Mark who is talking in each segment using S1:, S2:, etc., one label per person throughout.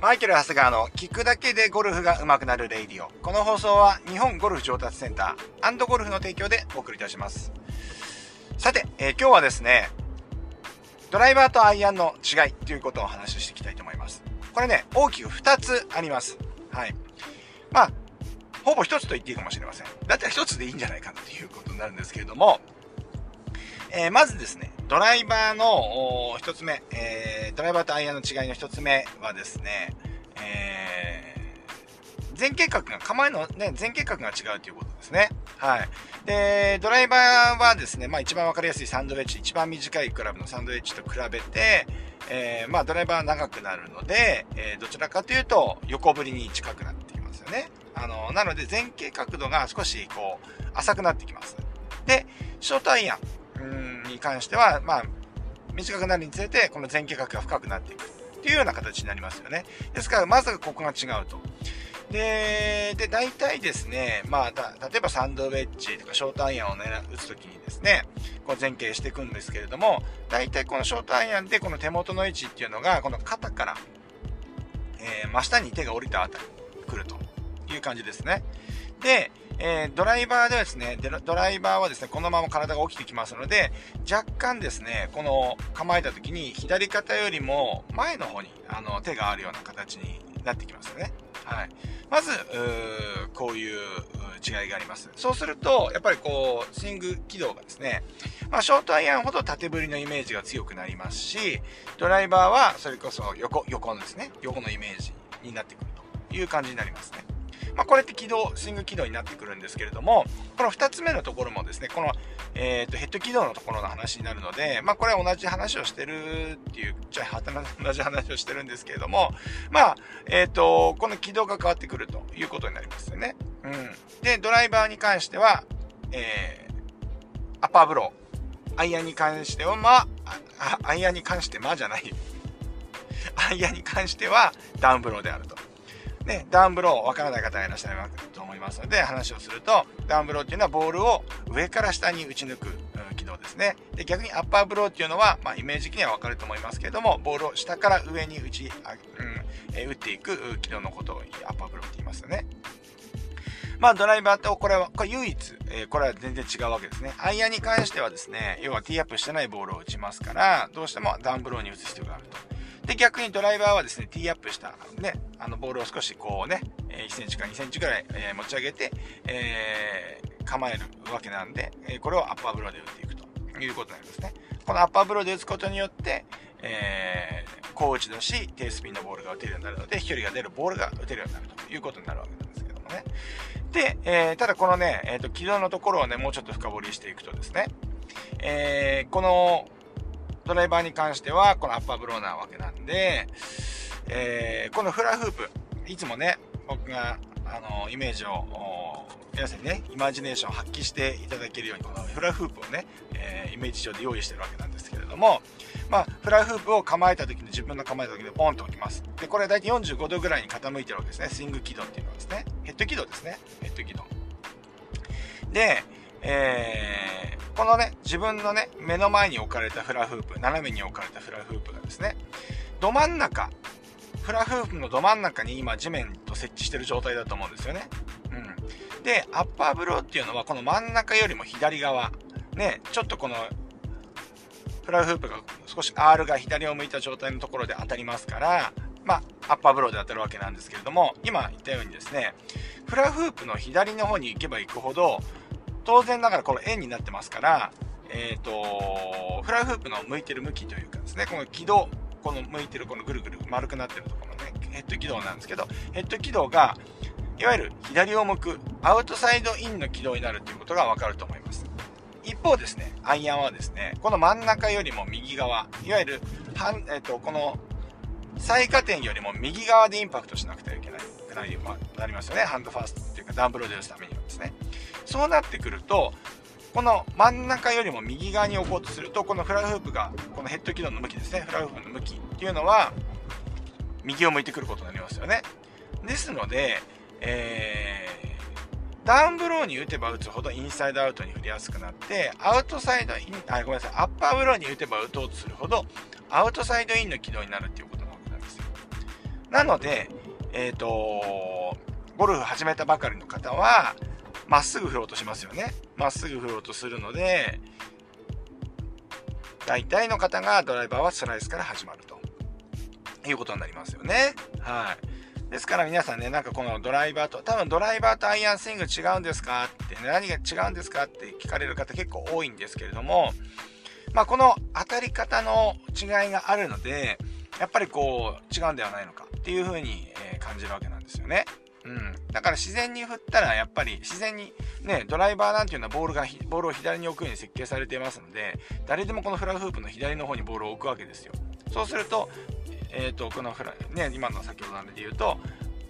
S1: マイケル・ハスガーの聞くだけでゴルフが上手くなるレイディオ。この放送は日本ゴルフ上達センターゴルフの提供でお送りいたします。さて、えー、今日はですね、ドライバーとアイアンの違いということをお話ししていきたいと思います。これね、大きく2つあります。はい。まあ、ほぼ1つと言っていいかもしれません。だったら1つでいいんじゃないかなということになるんですけれども、えー、まずですね、ドライバーの一つ目、えー、ドライバーとアイアンの違いの一つ目はですね、えー、前傾角が、構えのね、前傾角が違うということですね。はい。で、ドライバーはですね、まあ一番わかりやすいサンドウェッジ、一番短いクラブのサンドウェッジと比べて、えー、まあドライバーは長くなるので、えー、どちらかというと横振りに近くなってきますよね。あの、なので前傾角度が少しこう、浅くなってきます。で、ショートアイアン。に関しては、まあ、短くなるにつれて、この前傾角が深くなっていくっていうような形になりますよね。ですから、まずここが違うと。で、で、大体ですね、まあ、例えばサンドウェッジとかショートアイアンを狙打つときにですね、こう前傾していくんですけれども、大体このショートアイアンでこの手元の位置っていうのが、この肩から、えー、真下に手が降りたあたり来るという感じですね。で、えー、ドライバーではですね、ドライバーはですね、このまま体が起きてきますので、若干ですね、この構えた時に左肩よりも前の方にあの手があるような形になってきますよね。はい。まず、こういう違いがあります。そうすると、やっぱりこう、スイング軌道がですね、まあ、ショートアイアンほど縦振りのイメージが強くなりますし、ドライバーはそれこそ横、横のですね、横のイメージになってくるという感じになりますね。まあ、これって軌道、スイング軌道になってくるんですけれども、この2つ目のところもですね、この、えーと、ヘッド軌道のところの話になるので、まあ、これは同じ話をしてるっていう、じゃ、同じ話をしてるんですけれども、まあ、えっ、ー、と、この軌道が変わってくるということになりますよね。うん。で、ドライバーに関しては、えー、アッパーブロー。アイアンに関しては、まあ、アイアンに関してまあじゃない。アイアンに関してはダウンブローであると。ね、ダウンブローわからない方がいらっしゃると思いますので話をすると、ダウンブローっていうのはボールを上から下に打ち抜く、軌道ですね。で、逆にアッパーブローっていうのは、まあ、イメージ的にはわかると思いますけれども、ボールを下から上に打ち、あうんえ打っていく軌道のことをアッパーブローって言いますよね。まあドライバーとこれは、これ唯一、えー、これは全然違うわけですね。アイアンに関してはですね、要はティーアップしてないボールを打ちますから、どうしてもダウンブローに打つ必要があると。で、逆にドライバーはですね、ティーアップした、ね、あの、ボールを少しこうね、1センチか2センチぐらい、え持ち上げて、えー、構えるわけなんで、えこれをアッパーブローで打っていくということになりますね。このアッパーブローで打つことによって、えー、高打ち出し、低スピンのボールが打てるようになるので、飛距離が出るボールが打てるようになるということになるわけなんですけどもね。で、えー、ただこのね、えっ、ー、と、軌道のところをね、もうちょっと深掘りしていくとですね、えー、この、ドライバーに関しては、このアッパーブローなわけなんで、えー、このフラフープ、いつもね、僕が、あの、イメージを、皆さんにね、イマジネーションを発揮していただけるように、このフラフープをね、えー、イメージ上で用意してるわけなんですけれども、まあ、フラフープを構えた時に、自分の構えた時にポンと置きます。で、これ大体45度ぐらいに傾いてるわけですね。スイング軌道っていうのはですね。ヘッド軌道ですね。ヘッド軌道。で、えー、このね、自分のね、目の前に置かれたフラフープ、斜めに置かれたフラフープがですね、ど真ん中、フラフープのど真ん中に今地面と接地してる状態だと思うんですよね。うん。で、アッパーブローっていうのはこの真ん中よりも左側、ね、ちょっとこのフラフープが少し R が左を向いた状態のところで当たりますから、まあ、アッパーブローで当たるわけなんですけれども、今言ったようにですね、フラフープの左の方に行けば行くほど、当然ながらこの円になってますから、えっ、ー、と、フライフープの向いてる向きというかですね、この軌道、この向いてるこのぐるぐる丸くなってるところのね、ヘッド軌道なんですけど、ヘッド軌道が、いわゆる左を向くアウトサイドインの軌道になるということがわかると思います。一方ですね、アイアンはですね、この真ん中よりも右側、いわゆる、えっ、ー、と、この最下点よりも右側でインパクトしなくてはいけなくなり、まあなりますよね。ハンドファーストっていうかダウンブローで打つためにはですね。そうなってくると、この真ん中よりも右側に置こうとすると、このフラフープが、このヘッド軌道の向きですね、フラフープの向きっていうのは、右を向いてくることになりますよね。ですので、えー、ダウンブローに打てば打つほどインサイドアウトに振りやすくなって、アウトサイドイン、あ、ごめんなさい、アッパーブローに打てば打とうとするほど、アウトサイドインの軌道になるっていうことなんですよ。なので、えっ、ー、と、ゴルフ始めたばかりの方は、まっすぐ振ろうとしますよね。まっすぐ振ろうとするので、大体の方がドライバーはスライスから始まるということになりますよね。はい。ですから皆さんね、なんかこのドライバーと、多分ドライバーとアイアンスイング違うんですか？って、ね、何が違うんですか？って聞かれる方結構多いんですけれども、まあこの当たり方の違いがあるので、やっぱりこう違うんではないのかっていうふうに感じるわけなんですよね。うん。だから自然に振ったらやっぱり自然にね、ドライバーなんていうのはボールが、ボールを左に置くように設計されていますので、誰でもこのフラフープの左の方にボールを置くわけですよ。そうすると、え、ー、と、このフラ、ね、今の先ほどので言うと、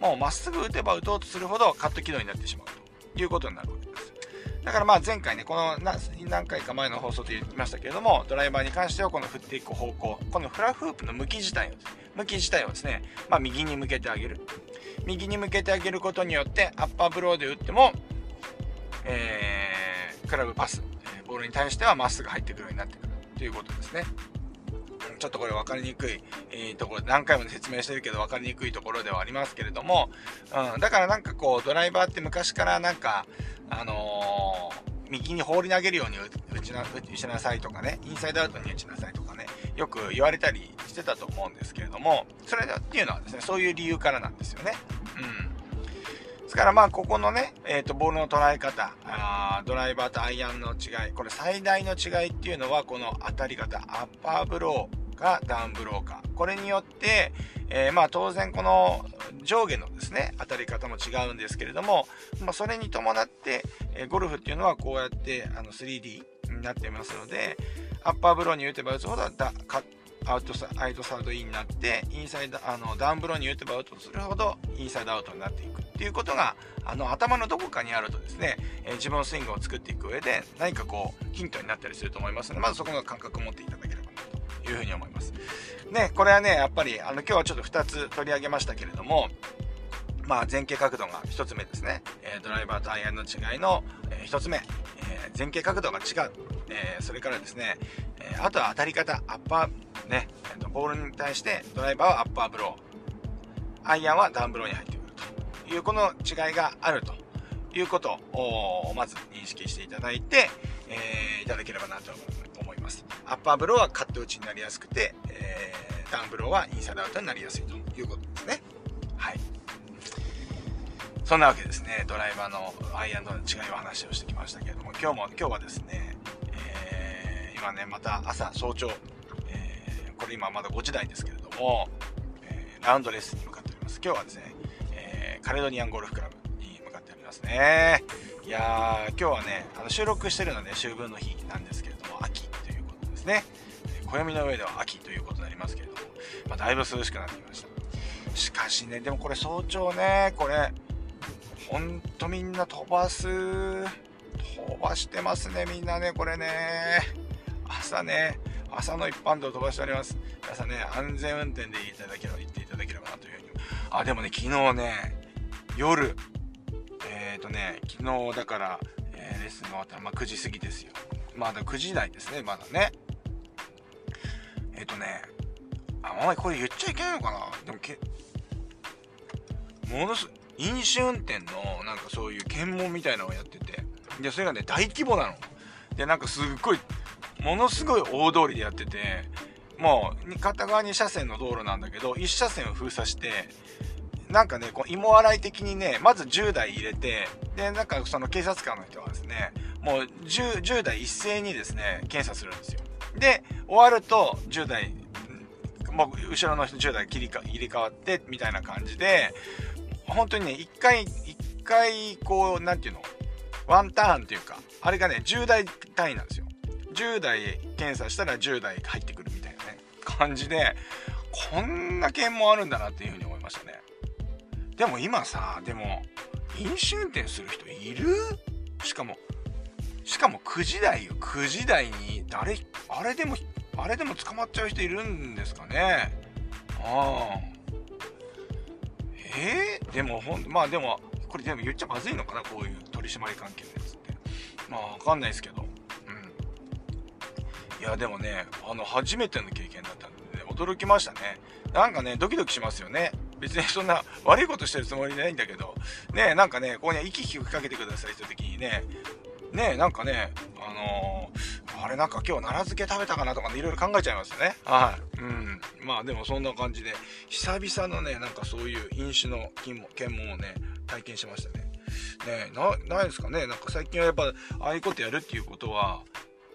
S1: もうまっすぐ打てば打とうとするほどカット軌道になってしまうということになるわけです。だからまあ前回ね、この何回か前の放送で言いましたけれども、ドライバーに関してはこの振っていく方向、このフラフープの向き自体をですね、向き自体をですね、まあ右に向けてあげる。右に向けてあげることによってアッパーブローで打っても、えー、クラブパス、ボールに対してはまっすぐ入ってくるようになってくるということですね。ちょっとこれ分かりにくい、えー、ところ、何回も説明してるけど分かりにくいところではありますけれども、うん、だからなんかこう、ドライバーって昔からなんか、あのー、右に放り投げるように打ちな打ちなさいとかね、インサイドアウトに打ちなさいとかね、よく言われたりしてたと思うんですけれども、それっていうのはですね、そういう理由からなんですよね。うん。ですからまあ、ここのね、えっ、ー、と、ボールの捉え方あ、ドライバーとアイアンの違い、これ最大の違いっていうのは、この当たり方、アッパーブローかダウンブローか。これによって、えー、まあ当然この上下のですね、当たり方も違うんですけれども、まあ、それに伴って、え、ゴルフっていうのはこうやってあの 3D になっていますので、アッパーブローに打てば打つほどだかアウトサアウトサイドインになってインサイドあのダウンブローに打てば打つとするほどインサイドアウトになっていくっていうことがあの頭のどこかにあるとですね、えー、自分のスイングを作っていく上で何かこうヒントになったりすると思いますのでまずそこの感覚を持っていただければ。いうふうに思います。ねこれはねやっぱりあの今日はちょっと2つ取り上げましたけれどもまあ、前傾角度が1つ目ですね、え、ドライバーとアイアンの違いの、え、1つ目、え、前傾角度が違う、えそれからですね、えあとは当たり方アッパーね、えーと、ボールに対してドライバーはアッパーブローアイアンはダウンブローに入ってくると。いうこの違いがあるということをまず認識していただいて、えいただければなと思います。思いますアッパーブローはカット打ちになりやすくて、えダウンブローはインサイドアウトになりやすいということですねはいそんなわけですね、ドライバーのアイアンドの違いを話をしてきましたけれども、今日も、今日はですね、えー、今ね、また朝、早朝、えー、これ今まだ5時台ですけれども、えー、ラウンドレッスに向かっております。今日はですね、えカレドニアンゴルフクラブに向かっておりますね。いやー、今日はね、あの収録してるので、ね、秋分の日なんですですね。暦の上では秋ということになりますけれども、まあ、だいぶ涼しくなってきました。しかしね、でもこれ早朝ね、これ、ほんとみんな飛ばす。飛ばしてますね、みんなね、これね。朝ね、朝の一般道飛ばしております。皆さんね、安全運転でいただければ、言っていただければなというふうに。あ、でもね、昨日ね、夜、えっ、ー、とね、昨日だから、えー、レッスンが終わったら、まあ、9時過ぎですよ。まだ9時台ですね、まだね。えっ、とね、あ、お前これ言っちゃいけないのかな？でもけ、ものす、飲酒運転のなんかそういう検問みたいなのをやってて。でそれがね大規模なの。でなんかすっごいものすごい大通りでやってて。もう片側2車線の道路なんだけど1車線を封鎖して。なんかねこう芋洗い的にねまず10台入れて。でなんかその警察官の人はですねもう 10, 10台一斉にですね検査するんですよ。で終わると10台もう後ろの10台切りか入れ替わってみたいな感じで本当にね、一回、一回、こう、なんていうの、ワンターンっていうか、あれがね、10代単位なんですよ。10代検査したら10代入ってくるみたいなね、感じで、こんな件もあるんだなっていうふうに思いましたね。でも今さ、でも、飲酒運転する人いる？しかも、しかも9時台よ。9時台に、誰、あれでも、あれでも捕まっちゃう人いるんですかね。ああ。えー、でもほんまあでもこれでも言っちゃまずいのかなこういう取締り関係のやつって。まあわかんないですけど。うん。いやでもねあの初めての経験だったんで、ね、驚きましたね。なんかねドキドキしますよね。別に そんな悪いことしてるつもりないんだけど、ねなんかね、ここに息吹きかけてくださいって時にね、ねなんかね、あのー、あれなんか今日奈良漬け食べたかなとかね、いろいろ考えちゃいますよね。はい。うん。まあでもそんな感じで、久々のね、なんかそういう飲酒の検問をね、体験しましたね。ねな、ないですかね。なんか最近はやっぱ、ああいうことやるっていうことは、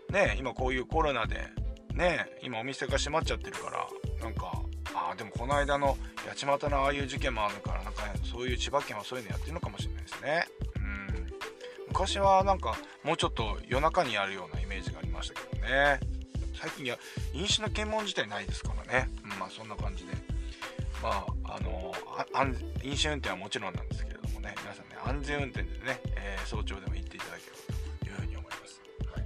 S1: ね、今こういうコロナで、ね、今お店が閉まっちゃってるから、なんか、ああ、でもこの間の八街のああいう事件もあるから、なんか、そういう千葉県はそういうのやってるのかもしれないですね。昔はなんか、もうちょっと夜中にやるようなイメージがありましたけどね。最近は飲酒の検問自体ないですからね。うん、まあそんな感じで。まあ、あの飲酒運転はもちろんなんですけれどもね、皆さんね、安全運転でね、えー、早朝でも行っていただければというふうに思います。はい、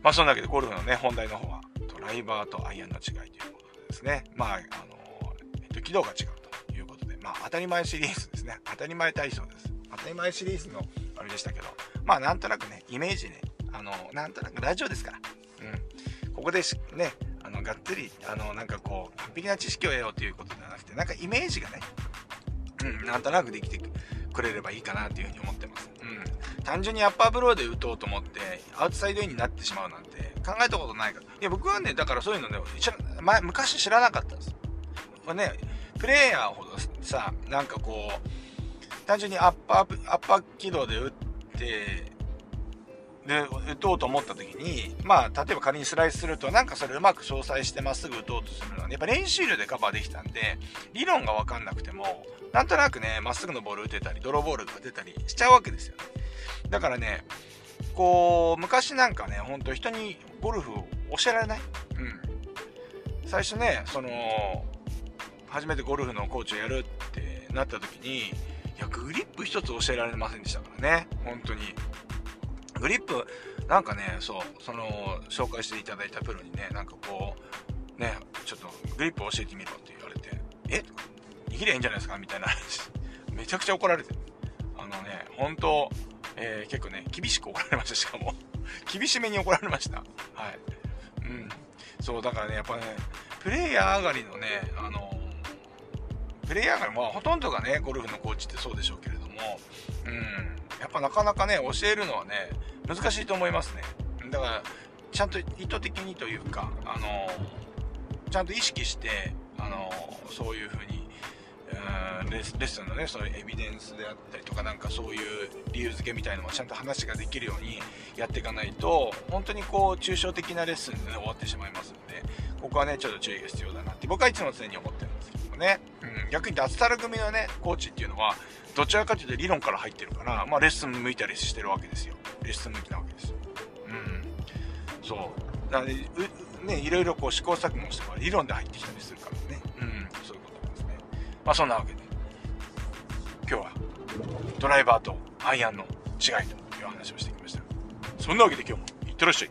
S1: まあそんなわけで、ゴルフのね、本題の方は、ドライバーとアイアンの違いということでですね、まあ、あのえっと、軌道が違うということで、まあ当たり前シリーズですね、当たり前体操です。当たり前シリーズのあれでしたけど、まあなんとなくね、イメージね、あの、なんとなくラジオですから、うん、ここでね、あのがっつりあのなんかこう完璧な知識を得ようということではなくてなんかイメージがね、うん、なんとなくできてくれればいいかなというふうに思ってます、うん、単純にアッパーブローで打とうと思ってアウトサイドインになってしまうなんて考えたことないから。いや僕はねだからそういうのね前昔知らなかったんです。ねプレイヤーほどさなんかこう単純にアッパーアッパー軌道で打ってで打とうと思った時にまあ例えば仮にスライスするとなんかそれうまく詳細してまっすぐ打とうとするのは、やっぱ練習量でカバーできたんで理論が分かんなくてもなんとなくねまっすぐのボール打てたりドローボールが出たりしちゃうわけですよね。だからねこう昔なんかねほんと人にゴルフを教えられない？うん。最初ねその初めてゴルフのコーチをやるってなった時にいやグリップ一つ教えられませんでしたからね本当にグリップ、なんかね、そう、その、紹介していただいたプロにね、なんかこう、ね、ちょっとグリップ教えてみろって言われて、え握りゃいいんじゃないですかみたいな話。めちゃくちゃ怒られてあのね、本当えー、結構ね、厳しく怒られました、しかも。厳しめに怒られました。はい。うん。そう、だからね、やっぱね、プレイヤー上がりのね、あのプレイヤーが、まあ、ほとんどがね、ゴルフのコーチってそうでしょうけれども、うん。やっぱなかなかね、教えるのはね、難しいと思いますね。だから、ちゃんと意図的にというか、あのちゃんと意識して、あのそういう風に、レッスンのね、そういうエビデンスであったりとか、なんかそういう理由付けみたいのもちゃんと話ができるようにやっていかないと、本当にこう、抽象的なレッスンで、ね、終わってしまいますので、ここはね、ちょっと注意が必要だなって、僕はいつも常に思ってるんですね。うん、逆に脱サラ組のね、コーチっていうのは、どちらかというと理論から入ってるから、まあ、レッスン向いたりしてるわけですよ。レッスン向きなわけですよ。うん。そう。なので、ね、いろいろこう試行錯誤してから理論で入ってきたりするからね。うん、そういうことですね。まあそんなわけで、今日はドライバーとアイアンの違いという話をしてきました。そんなわけで今日もいってらっしゃい。